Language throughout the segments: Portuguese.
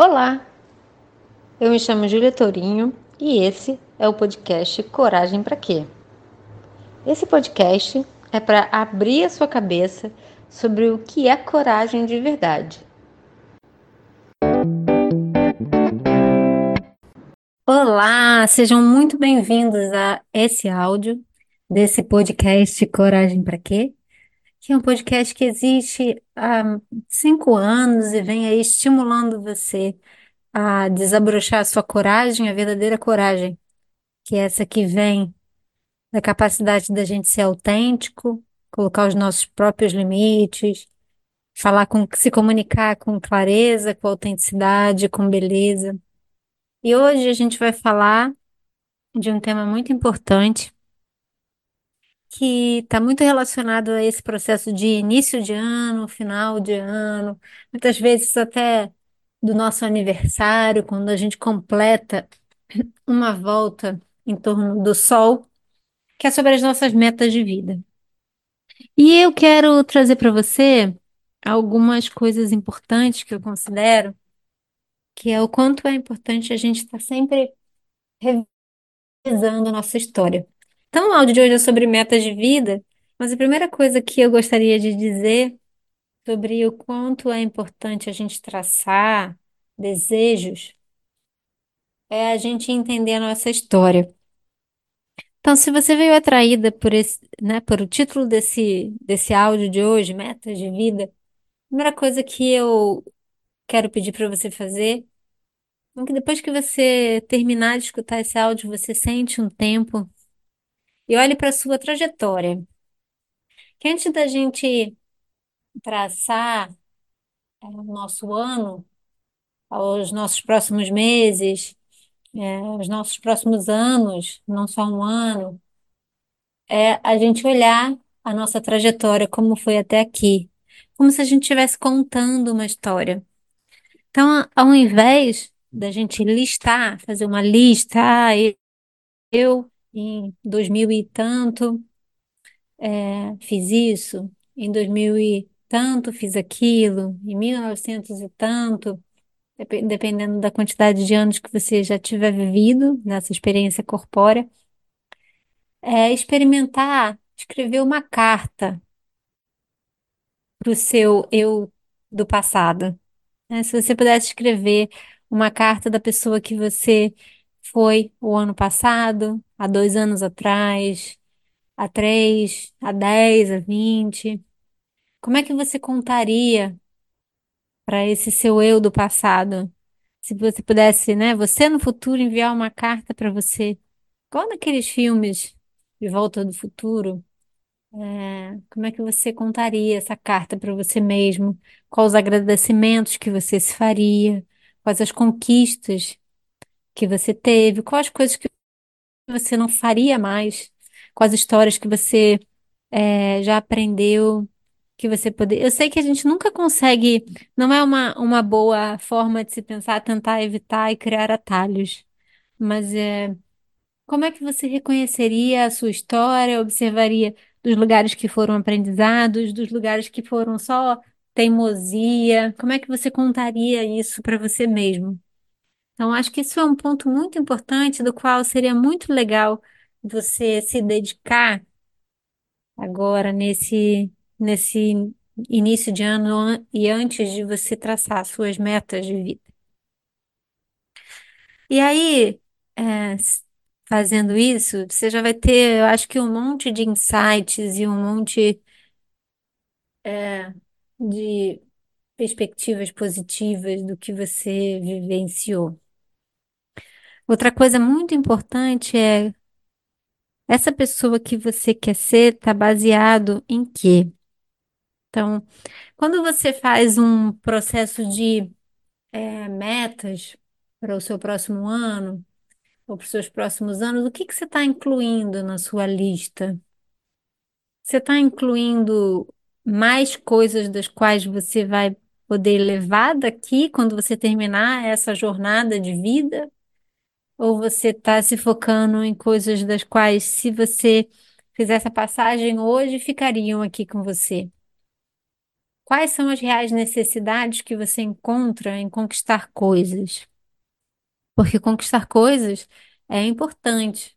Olá, eu me chamo Júlia Tourinho e esse é o podcast Coragem para Quê? Esse podcast é para abrir a sua cabeça sobre o que é coragem de verdade. Olá, sejam muito bem-vindos a esse áudio desse podcast Coragem para Quê? Que é um podcast que existe há cinco anos e vem aí estimulando você a desabrochar a sua coragem, a verdadeira coragem, que é essa que vem da capacidade da gente ser autêntico, colocar os nossos próprios limites, falar com, se comunicar com clareza, com autenticidade, com beleza. E hoje a gente vai falar de um tema muito importante que está muito relacionado a esse processo de início de ano, final de ano, muitas vezes até do nosso aniversário, quando a gente completa uma volta em torno do Sol, que é sobre as nossas metas de vida. E eu quero trazer para você algumas coisas importantes que eu considero, que é o quanto é importante a gente estar tá sempre revisando a nossa história. Então, o áudio de hoje é sobre metas de vida, mas a primeira coisa que eu gostaria de dizer sobre o quanto é importante a gente traçar desejos é a gente entender a nossa história. Então, se você veio atraída por esse, né, por o título desse, desse áudio de hoje, Metas de Vida, a primeira coisa que eu quero pedir para você fazer é que depois que você terminar de escutar esse áudio, você sente um tempo e olhe para a sua trajetória. Que antes da gente traçar é, o nosso ano, os nossos próximos meses, é, os nossos próximos anos, não só um ano, é a gente olhar a nossa trajetória, como foi até aqui, como se a gente estivesse contando uma história. Então, ao invés da gente listar, fazer uma lista, ah, eu em 2000 e tanto é, fiz isso, em 2000 e tanto fiz aquilo, em 1900 e tanto dependendo da quantidade de anos que você já tiver vivido nessa experiência corpórea, é experimentar escrever uma carta para o seu eu do passado. né? Se você pudesse escrever uma carta da pessoa que você foi o ano passado, há dois anos atrás, há três, há dez, há vinte, como é que você contaria para esse seu eu do passado? Se você pudesse, né, você no futuro enviar uma carta para você, igual naqueles filmes de Volta do Futuro, é, como é que você contaria essa carta para você mesmo? Quais os agradecimentos que você se faria? Quais as conquistas que você teve? Quais as coisas que você não faria mais? Quais histórias que você é, já aprendeu? que você poder. Eu sei que a gente nunca consegue, não é uma, uma boa forma de se pensar, tentar evitar e criar atalhos, mas é, como é que você reconheceria a sua história, observaria dos lugares que foram aprendizados, dos lugares que foram só teimosia? Como é que você contaria isso para você mesmo? Então, acho que isso é um ponto muito importante, do qual seria muito legal você se dedicar agora nesse nesse início de ano e antes de você traçar suas metas de vida. E aí, é, fazendo isso, você já vai ter, eu acho que um monte de insights e um monte é, de perspectivas positivas do que você vivenciou. Outra coisa muito importante é essa pessoa que você quer ser está baseado em quê? Então, quando você faz um processo de é, metas para o seu próximo ano, ou para os seus próximos anos, o que que você está incluindo na sua lista? Você está incluindo mais coisas das quais você vai poder levar daqui quando você terminar essa jornada de vida? Ou você está se focando em coisas das quais, se você fizesse a passagem hoje, ficariam aqui com você? quais são as reais necessidades que você encontra em conquistar coisas. Porque conquistar coisas é importante,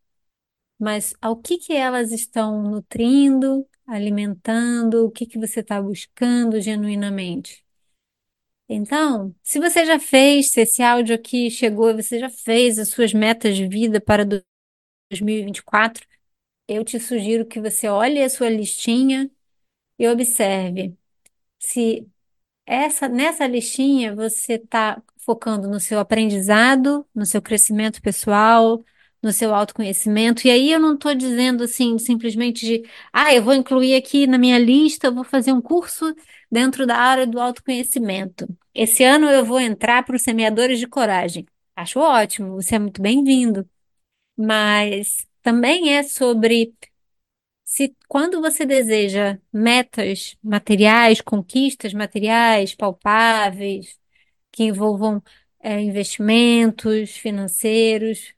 mas ao que que elas estão nutrindo, alimentando, o que que você está buscando genuinamente? Então, se você já fez, se esse áudio aqui chegou, você já fez as suas metas de vida para 2024, eu te sugiro que você olhe a sua listinha e observe se essa nessa listinha você está focando no seu aprendizado, no seu crescimento pessoal, no seu autoconhecimento. E aí eu não estou dizendo assim simplesmente de, ah, eu vou incluir aqui na minha lista, eu vou fazer um curso dentro da área do autoconhecimento. Esse ano eu vou entrar para os semeadores de coragem. Acho ótimo, você é muito bem-vindo. Mas também é sobre se quando você deseja metas materiais, conquistas materiais, palpáveis, que envolvam é, investimentos financeiros,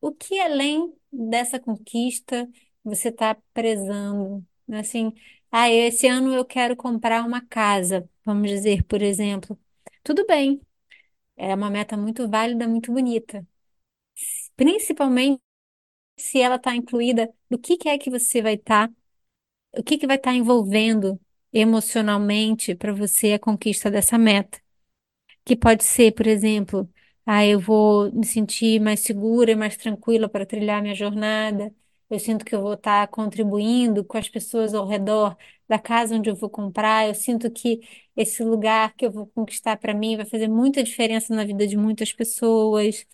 o que além dessa conquista você está prezando? Assim, ah, esse ano eu quero comprar uma casa, vamos dizer, por exemplo. Tudo bem, é uma meta muito válida, muito bonita. Principalmente se ela está incluída no que que é que você vai estar, o que que vai estar envolvendo emocionalmente para você a conquista dessa meta. Que pode ser, por exemplo, ah, eu vou me sentir mais segura e mais tranquila para trilhar minha jornada. Eu sinto que eu vou estar contribuindo com as pessoas ao redor da casa onde eu vou comprar. Eu sinto que esse lugar que eu vou conquistar para mim vai fazer muita diferença na vida de muitas pessoas.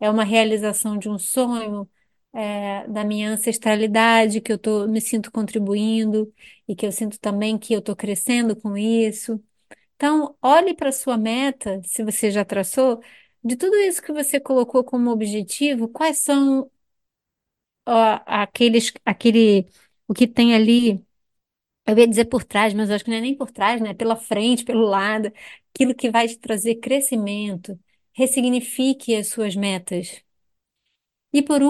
É uma realização de um sonho, é, da minha ancestralidade, que eu tô, me sinto contribuindo e que eu sinto também que eu estou crescendo com isso. Então, olhe para sua meta, se você já traçou, de tudo isso que você colocou como objetivo, quais são ó, aqueles, aquele, o que tem ali, eu ia dizer por trás, mas acho que não é nem por trás, né? Pela frente, pelo lado, aquilo que vai te trazer crescimento, ressignifique as suas metas. E por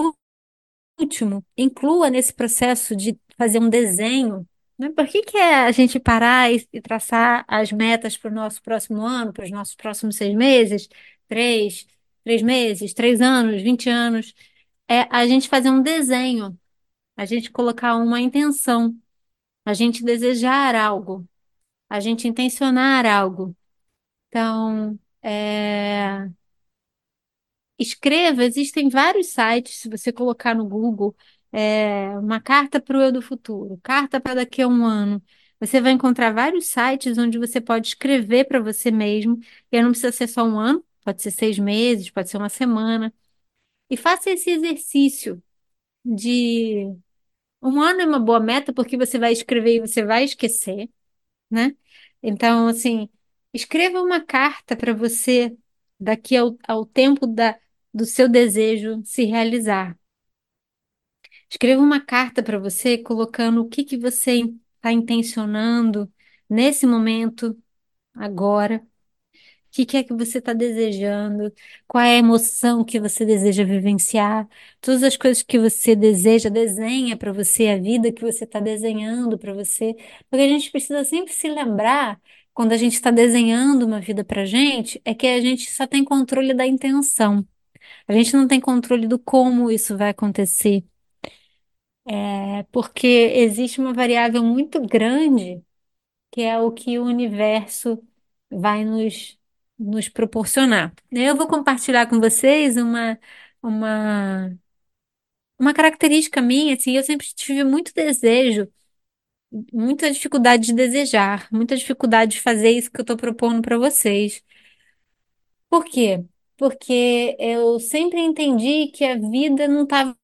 último, inclua nesse processo de fazer um desenho né? Por que que é a gente parar e, e traçar as metas para o nosso próximo ano, para os nossos próximos seis meses, três, três meses, três anos, vinte anos? É a gente fazer um desenho, a gente colocar uma intenção, a gente desejar algo, a gente intencionar algo. Então, é, Escreva, existem vários sites, se você colocar no Google, é, uma carta para o eu do futuro, carta para daqui a um ano. Você vai encontrar vários sites onde você pode escrever para você mesmo, e não precisa ser só um ano, pode ser seis meses, pode ser uma semana. E faça esse exercício de um ano é uma boa meta, porque você vai escrever e você vai esquecer, né? Então, assim, escreva uma carta para você daqui ao, ao tempo da, do seu desejo se realizar. Escreva uma carta para você colocando o que que você está intencionando nesse momento, agora. O que é que você está desejando? Qual é a emoção que você deseja vivenciar? Todas as coisas que você deseja, desenha para você a vida que você está desenhando para você. Porque a gente precisa sempre se lembrar, quando a gente está desenhando uma vida para gente, é que a gente só tem controle da intenção. A gente não tem controle do como isso vai acontecer. É porque existe uma variável muito grande que é o que o universo vai nos, nos proporcionar. Eu vou compartilhar com vocês uma, uma, uma característica minha, assim, eu sempre tive muito desejo, muita dificuldade de desejar, muita dificuldade de fazer isso que eu estou propondo para vocês. Por quê? Porque eu sempre entendi que a vida não estava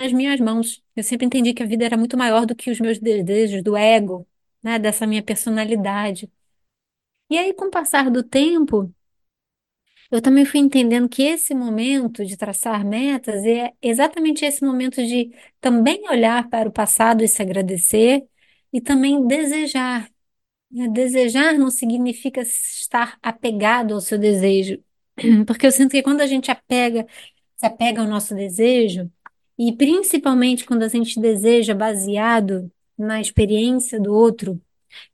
nas minhas mãos. Eu sempre entendi que a vida era muito maior do que os meus desejos, do ego, né, dessa minha personalidade. E aí, com o passar do tempo, eu também fui entendendo que esse momento de traçar metas é exatamente esse momento de também olhar para o passado e se agradecer e também desejar. né? Desejar não significa estar apegado ao seu desejo, porque eu sinto que quando a gente apega, se apega ao nosso desejo, e principalmente quando a gente deseja baseado na experiência do outro,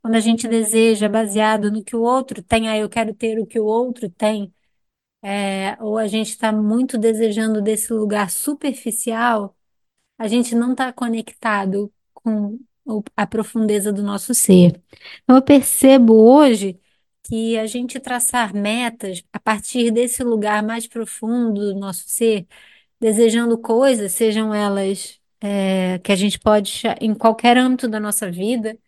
Quando a gente deseja baseado no que o outro tem, ah, eu quero ter o que o outro tem, é, ou a gente está muito desejando desse lugar superficial, a gente não está conectado com a profundeza do nosso ser. Então, eu percebo hoje que a gente traçar metas a partir desse lugar mais profundo do nosso ser, desejando coisas, sejam elas é, que a gente pode, em qualquer âmbito da nossa vida,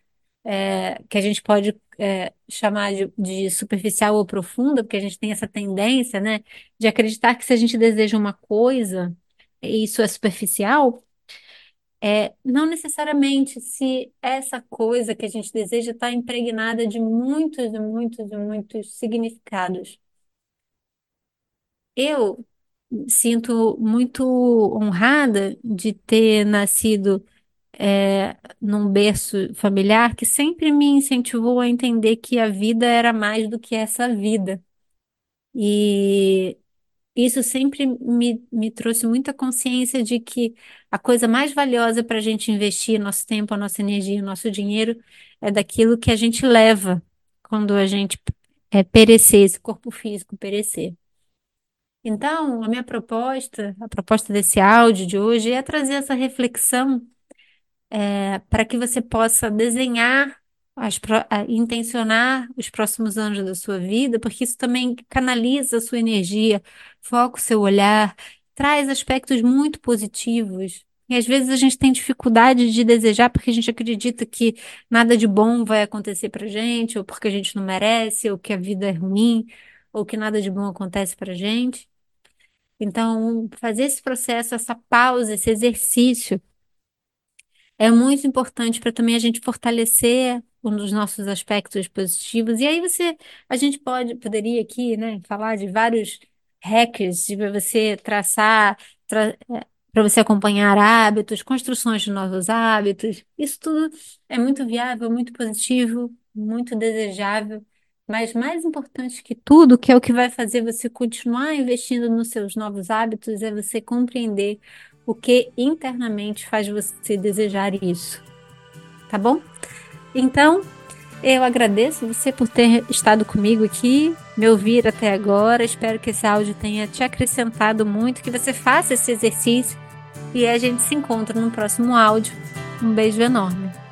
é, que a gente pode é, chamar de, de superficial ou profunda, porque a gente tem essa tendência, né, de acreditar que se a gente deseja uma coisa, isso é superficial. É, não necessariamente se essa coisa que a gente deseja está impregnada de muitos e muitos e muitos significados. Eu sinto muito honrada de ter nascido é, num berço familiar que sempre me incentivou a entender que a vida era mais do que essa vida. E isso sempre me, me trouxe muita consciência de que a coisa mais valiosa para a gente investir nosso tempo, a nossa energia, o nosso dinheiro é daquilo que a gente leva quando a gente é, perecer, esse corpo físico perecer. Então, a minha proposta, a proposta desse áudio de hoje é trazer essa reflexão para que você possa desenhar, as, a- intencionar os próximos anos da sua vida, porque isso também canaliza a sua energia, foca o seu olhar, traz aspectos muito positivos. E às vezes a gente tem dificuldade de desejar porque a gente acredita que nada de bom vai acontecer pra gente, ou porque a gente não merece, ou que a vida é ruim, ou que nada de bom acontece pra gente. Então, fazer esse processo, essa pausa, esse exercício é muito importante para também a gente fortalecer um dos nossos aspectos positivos. E aí você, a gente pode, poderia aqui, né, falar de vários hackers para você traçar, para você acompanhar hábitos, construções de novos hábitos. Isso tudo é muito viável, muito positivo, muito desejável. Mas mais importante que tudo, que é o que vai fazer você continuar investindo nos seus novos hábitos, é você compreender o que internamente faz você desejar isso, tá bom? Então, eu agradeço você por ter estado comigo aqui, me ouvir até agora. Espero que esse áudio tenha te acrescentado muito, que você faça esse exercício e a gente se encontra no próximo áudio. Um beijo enorme.